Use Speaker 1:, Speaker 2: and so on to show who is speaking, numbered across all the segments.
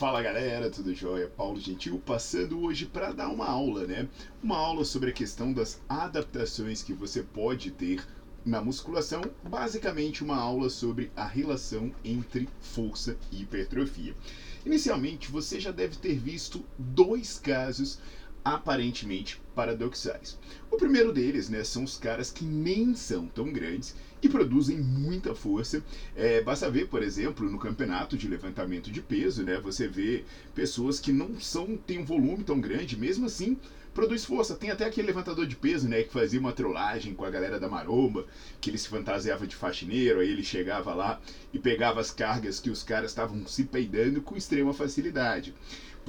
Speaker 1: Fala galera, tudo jóia? Paulo Gentil passando hoje para dar uma aula, né? Uma aula sobre a questão das adaptações que você pode ter na musculação, basicamente uma aula sobre a relação entre força e hipertrofia. Inicialmente, você já deve ter visto dois casos aparentemente paradoxais. O primeiro deles, né, são os caras que nem são tão grandes e produzem muita força. É, basta ver, por exemplo, no campeonato de levantamento de peso, né? Você vê pessoas que não são têm um volume tão grande, mesmo assim produz força. Tem até aquele levantador de peso, né, que fazia uma trollagem com a galera da maromba, que ele se fantasiava de faxineiro, aí ele chegava lá e pegava as cargas que os caras estavam se peidando com extrema facilidade.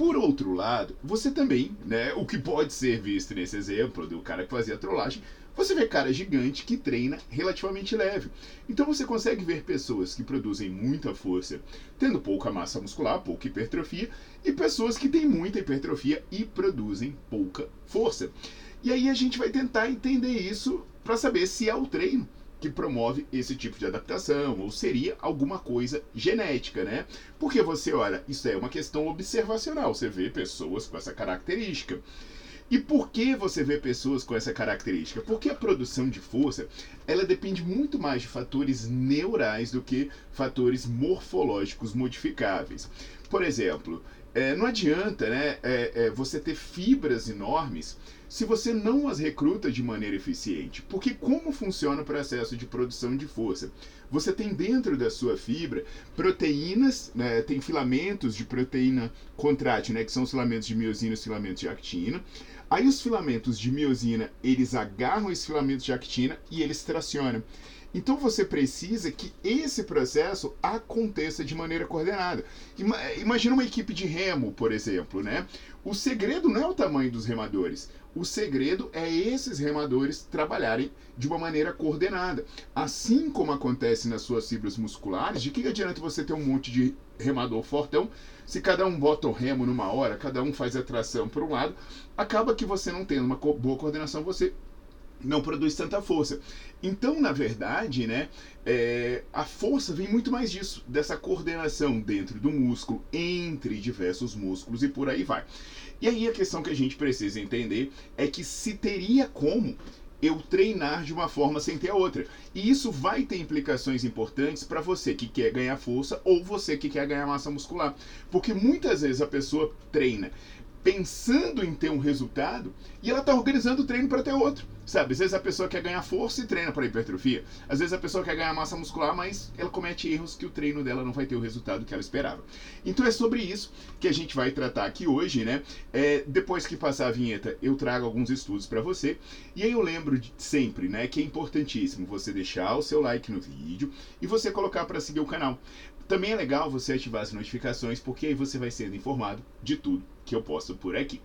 Speaker 1: Por outro lado, você também, né, o que pode ser visto nesse exemplo do cara que fazia trollagem, você vê cara gigante que treina relativamente leve. Então você consegue ver pessoas que produzem muita força, tendo pouca massa muscular, pouca hipertrofia, e pessoas que têm muita hipertrofia e produzem pouca força. E aí a gente vai tentar entender isso para saber se é o treino que promove esse tipo de adaptação, ou seria alguma coisa genética, né? Porque você olha, isso é uma questão observacional, você vê pessoas com essa característica. E por que você vê pessoas com essa característica? Porque a produção de força ela depende muito mais de fatores neurais do que fatores morfológicos modificáveis. Por exemplo, é, não adianta né, é, é, você ter fibras enormes se você não as recruta de maneira eficiente. Porque como funciona o processo de produção de força? Você tem dentro da sua fibra proteínas, né, tem filamentos de proteína contrátil, né, que são os filamentos de miosina e os filamentos de actina. Aí os filamentos de miosina, eles agarram esses filamentos de actina e eles tracionam. Então você precisa que esse processo aconteça de maneira coordenada. Imagina uma equipe de remo, por exemplo, né? O segredo não é o tamanho dos remadores. O segredo é esses remadores trabalharem de uma maneira coordenada. Assim como acontece nas suas fibras musculares, de que adianta você ter um monte de remador fortão se cada um bota o remo numa hora, cada um faz a tração para um lado, acaba que você não tendo uma boa coordenação, você não produz tanta força. Então, na verdade, né, é, a força vem muito mais disso, dessa coordenação dentro do músculo, entre diversos músculos e por aí vai. E aí a questão que a gente precisa entender é que se teria como eu treinar de uma forma sem ter a outra. E isso vai ter implicações importantes para você que quer ganhar força ou você que quer ganhar massa muscular. Porque muitas vezes a pessoa treina pensando em ter um resultado e ela está organizando o treino para ter outro. Sabe, às vezes a pessoa quer ganhar força e treina para hipertrofia. Às vezes a pessoa quer ganhar massa muscular, mas ela comete erros que o treino dela não vai ter o resultado que ela esperava. Então é sobre isso que a gente vai tratar aqui hoje, né? É, depois que passar a vinheta, eu trago alguns estudos para você. E aí eu lembro de, sempre, né, que é importantíssimo você deixar o seu like no vídeo e você colocar para seguir o canal. Também é legal você ativar as notificações, porque aí você vai sendo informado de tudo que eu posto por aqui.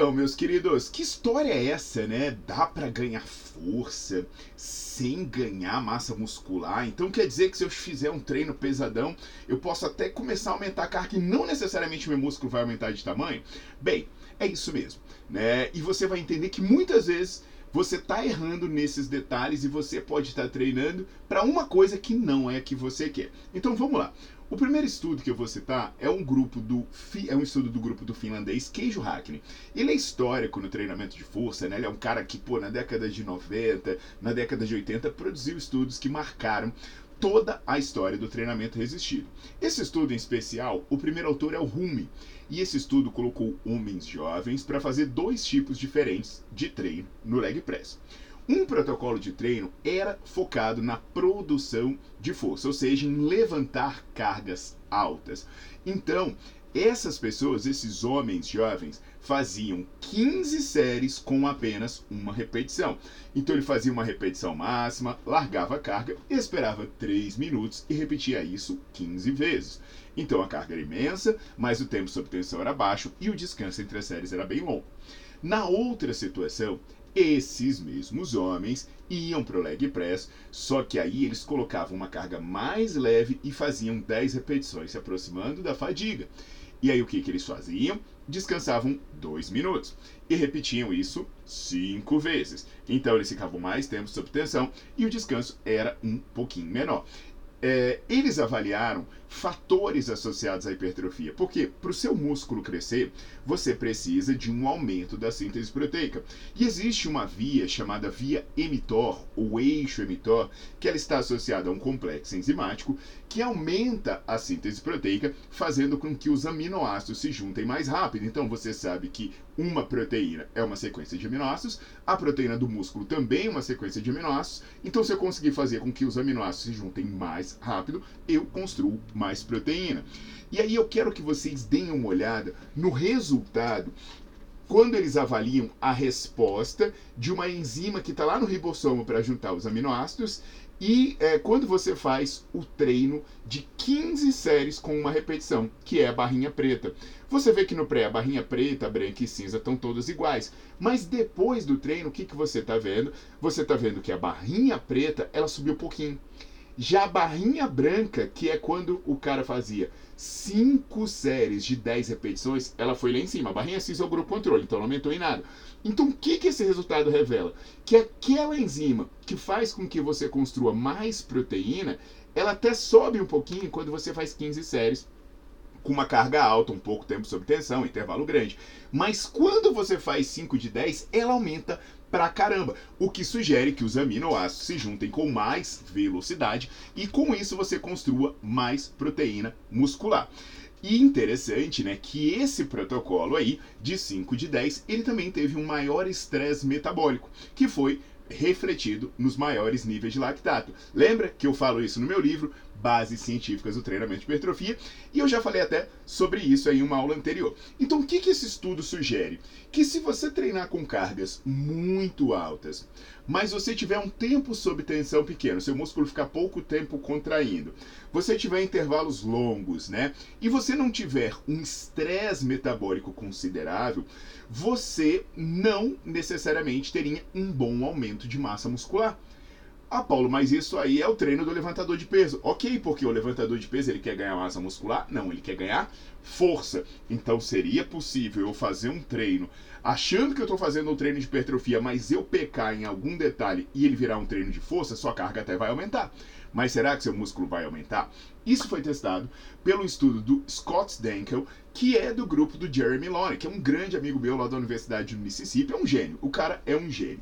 Speaker 1: Então, meus queridos, que história é essa, né? Dá para ganhar força sem ganhar massa muscular? Então quer dizer que se eu fizer um treino pesadão, eu posso até começar a aumentar a carga e não necessariamente meu músculo vai aumentar de tamanho? Bem, é isso mesmo, né? E você vai entender que muitas vezes você está errando nesses detalhes e você pode estar tá treinando para uma coisa que não é a que você quer. Então vamos lá. O primeiro estudo que eu vou citar é um grupo do é um estudo do grupo do finlandês Keijo Hackney. Ele é histórico no treinamento de força, né? Ele é um cara que, pô, na década de 90, na década de 80 produziu estudos que marcaram toda a história do treinamento resistido. Esse estudo em especial, o primeiro autor é o Rumi, e esse estudo colocou homens jovens para fazer dois tipos diferentes de treino no leg press. Um protocolo de treino era focado na produção de força, ou seja, em levantar cargas altas. Então, essas pessoas, esses homens jovens, faziam 15 séries com apenas uma repetição. Então ele fazia uma repetição máxima, largava a carga, esperava 3 minutos e repetia isso 15 vezes. Então a carga era imensa, mas o tempo sob tensão era baixo e o descanso entre as séries era bem longo. Na outra situação, esses mesmos homens iam para o leg press, só que aí eles colocavam uma carga mais leve e faziam 10 repetições, se aproximando da fadiga. E aí o que, que eles faziam? Descansavam 2 minutos e repetiam isso 5 vezes. Então eles ficavam mais tempo sob tensão e o descanso era um pouquinho menor. É, eles avaliaram fatores associados à hipertrofia. Porque para o seu músculo crescer, você precisa de um aumento da síntese proteica. E existe uma via chamada via emitor, ou eixo emitor, que ela está associada a um complexo enzimático que aumenta a síntese proteica, fazendo com que os aminoácidos se juntem mais rápido. Então você sabe que uma proteína é uma sequência de aminoácidos, a proteína do músculo também é uma sequência de aminoácidos. Então se eu conseguir fazer com que os aminoácidos se juntem mais rápido, eu construo mais proteína. E aí eu quero que vocês deem uma olhada no resultado quando eles avaliam a resposta de uma enzima que está lá no ribossomo para juntar os aminoácidos e é, quando você faz o treino de 15 séries com uma repetição, que é a barrinha preta. Você vê que no pré a barrinha preta, branca e cinza estão todas iguais. Mas depois do treino, o que, que você está vendo? Você está vendo que a barrinha preta ela subiu um pouquinho. Já a barrinha branca, que é quando o cara fazia 5 séries de 10 repetições, ela foi lá em cima. A barrinha cinza é o grupo controle, então não aumentou em nada. Então o que, que esse resultado revela? Que aquela enzima que faz com que você construa mais proteína, ela até sobe um pouquinho quando você faz 15 séries com uma carga alta, um pouco tempo sob tensão, intervalo grande. Mas quando você faz 5 de 10, ela aumenta pra caramba, o que sugere que os aminoácidos se juntem com mais velocidade e com isso você construa mais proteína muscular. E interessante, né, que esse protocolo aí de 5 de 10, ele também teve um maior estresse metabólico, que foi refletido nos maiores níveis de lactato. Lembra que eu falo isso no meu livro, Bases Científicas do Treinamento de Hipertrofia, e eu já falei até sobre isso em uma aula anterior. Então, o que, que esse estudo sugere? Que se você treinar com cargas muito altas, mas você tiver um tempo sob tensão pequeno, seu músculo ficar pouco tempo contraindo, você tiver intervalos longos, né? E você não tiver um estresse metabólico considerável, você não necessariamente teria um bom aumento de massa muscular. Ah, Paulo, mas isso aí é o treino do levantador de peso. Ok, porque o levantador de peso ele quer ganhar massa muscular? Não, ele quer ganhar força. Então seria possível eu fazer um treino achando que eu estou fazendo um treino de hipertrofia, mas eu pecar em algum detalhe e ele virar um treino de força, sua carga até vai aumentar. Mas será que seu músculo vai aumentar? Isso foi testado pelo estudo do Scott Dankel, que é do grupo do Jeremy Loney, que é um grande amigo meu lá da Universidade do Mississippi, é um gênio. O cara é um gênio.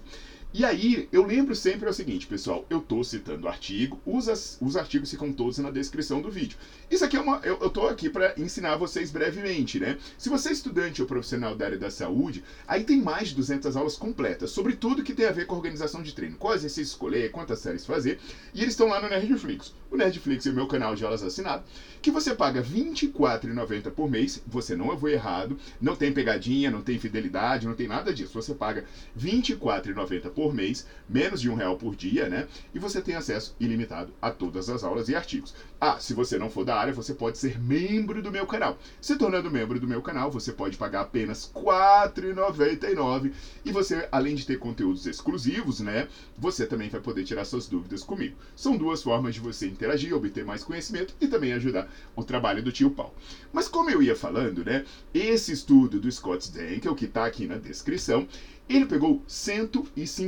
Speaker 1: E aí, eu lembro sempre é o seguinte, pessoal, eu tô citando o artigo, os, os artigos ficam todos na descrição do vídeo. Isso aqui é uma. Eu, eu tô aqui para ensinar vocês brevemente, né? Se você é estudante ou profissional da área da saúde, aí tem mais de 200 aulas completas sobre tudo que tem a ver com organização de treino, qual exercício escolher, quantas séries fazer, e eles estão lá no Nerdflix. O Nerdflix é o meu canal de aulas assinado, que você paga R$ 24,90 por mês, você não vou errado, não tem pegadinha, não tem fidelidade, não tem nada disso. Você paga R$ 24,90 por mês, menos de um real por dia, né? E você tem acesso ilimitado a todas as aulas e artigos. Ah, se você não for da área, você pode ser membro do meu canal. Se tornando membro do meu canal, você pode pagar apenas R$ 4,99 e você, além de ter conteúdos exclusivos, né? Você também vai poder tirar suas dúvidas comigo. São duas formas de você interagir, obter mais conhecimento e também ajudar o trabalho do tio Paulo. Mas como eu ia falando, né? Esse estudo do Scott Dankel, que está aqui na descrição, Ele pegou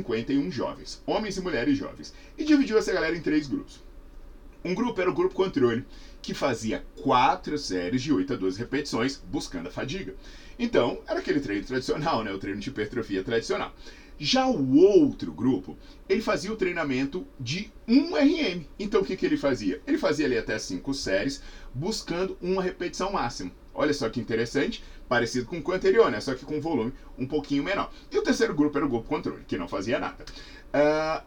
Speaker 1: 151 jovens, homens e mulheres jovens, e dividiu essa galera em três grupos. Um grupo era o grupo controle, que fazia quatro séries de 8 a 12 repetições, buscando a fadiga. Então, era aquele treino tradicional, né? O treino de hipertrofia tradicional. Já o outro grupo, ele fazia o treinamento de 1 RM. Então o que, que ele fazia? Ele fazia ali até 5 séries, buscando uma repetição máxima. Olha só que interessante, parecido com o anterior, né? Só que com volume um pouquinho menor. E o terceiro grupo era o grupo controle, que não fazia nada. Uh,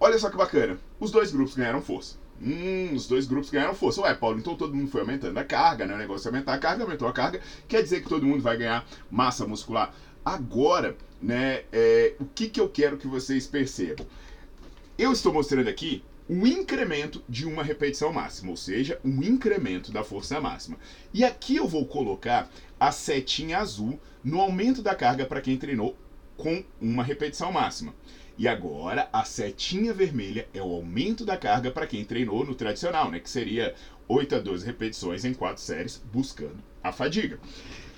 Speaker 1: olha só que bacana, os dois grupos ganharam força. Hum, os dois grupos ganharam força. Ué, Paulo, então todo mundo foi aumentando a carga, né? O negócio é aumentar a carga, aumentou a carga, quer dizer que todo mundo vai ganhar massa muscular. Agora, né, é, o que, que eu quero que vocês percebam? Eu estou mostrando aqui o incremento de uma repetição máxima, ou seja, um incremento da força máxima. E aqui eu vou colocar a setinha azul no aumento da carga para quem treinou com uma repetição máxima. E agora a setinha vermelha é o aumento da carga para quem treinou no tradicional, né, que seria 8 a 12 repetições em 4 séries buscando a fadiga.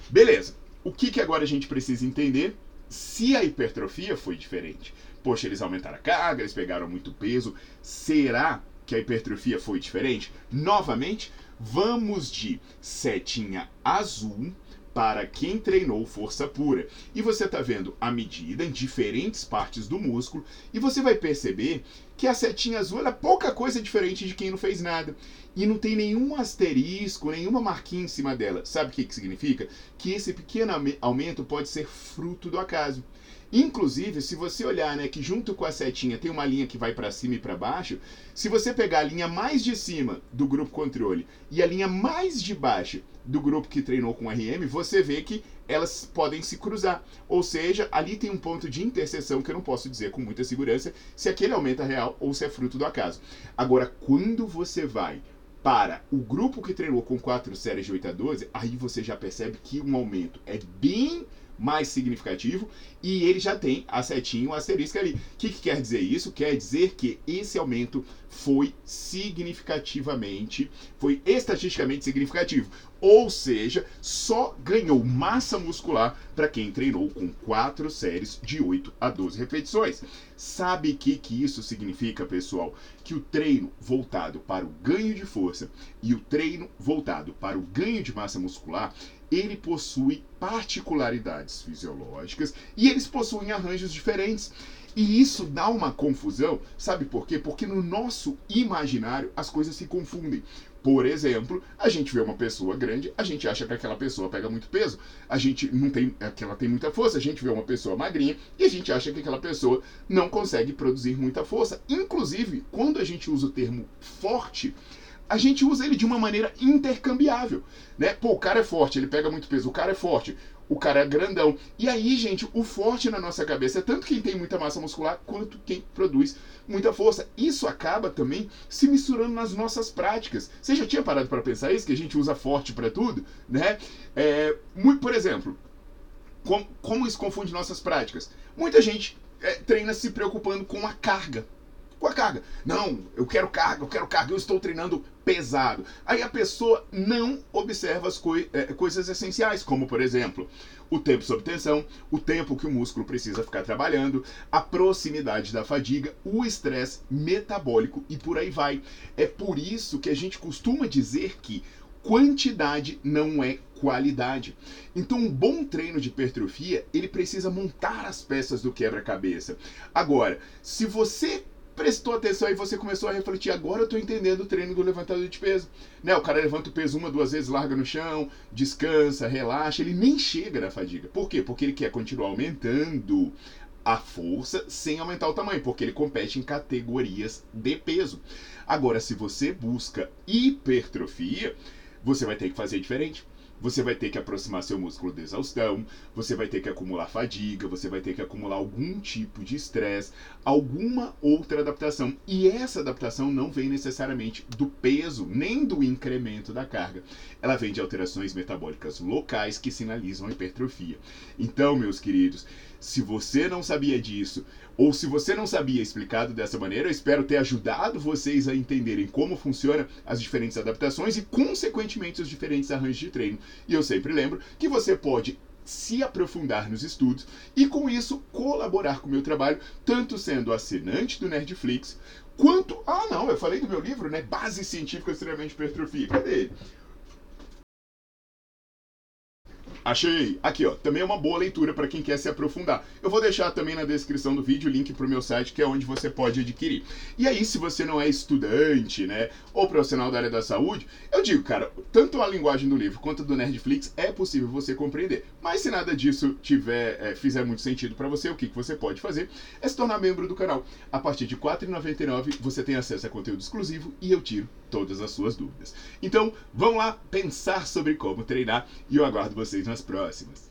Speaker 1: Beleza o que, que agora a gente precisa entender? Se a hipertrofia foi diferente. Poxa, eles aumentaram a carga, eles pegaram muito peso. Será que a hipertrofia foi diferente? Novamente, vamos de setinha azul para quem treinou força pura. E você está vendo a medida em diferentes partes do músculo e você vai perceber que a setinha azul é pouca coisa diferente de quem não fez nada. E não tem nenhum asterisco, nenhuma marquinha em cima dela. Sabe o que, que significa? Que esse pequeno aumento pode ser fruto do acaso. Inclusive, se você olhar, né, que junto com a setinha tem uma linha que vai para cima e para baixo, se você pegar a linha mais de cima do grupo controle e a linha mais de baixo do grupo que treinou com RM, você vê que elas podem se cruzar. Ou seja, ali tem um ponto de interseção que eu não posso dizer com muita segurança se aquele aumento é real ou se é fruto do acaso. Agora, quando você vai para o grupo que treinou com quatro séries de 8 a 12, aí você já percebe que um aumento é bem mais significativo e ele já tem a setinha, o asterisco ali. O que, que quer dizer isso? Quer dizer que esse aumento foi significativamente, foi estatisticamente significativo. Ou seja, só ganhou massa muscular para quem treinou com quatro séries de 8 a 12 repetições. Sabe o que, que isso significa, pessoal? Que o treino voltado para o ganho de força e o treino voltado para o ganho de massa muscular ele possui particularidades fisiológicas e eles possuem arranjos diferentes. E isso dá uma confusão, sabe por quê? Porque no nosso imaginário as coisas se confundem. Por exemplo, a gente vê uma pessoa grande, a gente acha que aquela pessoa pega muito peso, a gente não tem, é que ela tem muita força, a gente vê uma pessoa magrinha e a gente acha que aquela pessoa não consegue produzir muita força. Inclusive, quando a gente usa o termo forte, a gente usa ele de uma maneira intercambiável, né? Pô, o cara é forte, ele pega muito peso, o cara é forte, o cara é grandão. E aí, gente, o forte na nossa cabeça é tanto quem tem muita massa muscular quanto quem produz muita força. Isso acaba também se misturando nas nossas práticas. Você já tinha parado para pensar isso? Que a gente usa forte para tudo, né? É, muito, por exemplo, com, como isso confunde nossas práticas? Muita gente é, treina se preocupando com a carga com a carga. Não, eu quero carga, eu quero carga, eu estou treinando pesado. Aí a pessoa não observa as coi é, coisas essenciais, como por exemplo, o tempo sob tensão, o tempo que o músculo precisa ficar trabalhando, a proximidade da fadiga, o estresse metabólico e por aí vai. É por isso que a gente costuma dizer que quantidade não é qualidade. Então, um bom treino de hipertrofia, ele precisa montar as peças do quebra-cabeça. Agora, se você prestou atenção e você começou a refletir, agora eu estou entendendo o treino do levantador de peso. Né? O cara levanta o peso uma, duas vezes, larga no chão, descansa, relaxa, ele nem chega na fadiga. Por quê? Porque ele quer continuar aumentando a força sem aumentar o tamanho, porque ele compete em categorias de peso. Agora, se você busca hipertrofia, você vai ter que fazer diferente você vai ter que aproximar seu músculo de exaustão, você vai ter que acumular fadiga, você vai ter que acumular algum tipo de estresse, alguma outra adaptação. E essa adaptação não vem necessariamente do peso, nem do incremento da carga. Ela vem de alterações metabólicas locais que sinalizam a hipertrofia. Então, meus queridos, se você não sabia disso, ou se você não sabia explicado dessa maneira, eu espero ter ajudado vocês a entenderem como funciona as diferentes adaptações e, consequentemente, os diferentes arranjos de treino. E eu sempre lembro que você pode se aprofundar nos estudos e com isso colaborar com o meu trabalho, tanto sendo assinante do Nerdflix, quanto. Ah, não, eu falei do meu livro, né? Base Científica Extremamente Hipertrofia. Cadê ele? Achei! Aqui, ó. Também é uma boa leitura para quem quer se aprofundar. Eu vou deixar também na descrição do vídeo o link para o meu site, que é onde você pode adquirir. E aí, se você não é estudante, né, ou profissional da área da saúde, eu digo, cara, tanto a linguagem do livro quanto do Nerdflix é possível você compreender. Mas se nada disso tiver, é, fizer muito sentido para você, o que, que você pode fazer é se tornar membro do canal. A partir de R$ 4,99 você tem acesso a conteúdo exclusivo e eu tiro todas as suas dúvidas. Então, vamos lá pensar sobre como treinar e eu aguardo vocês nas próximas.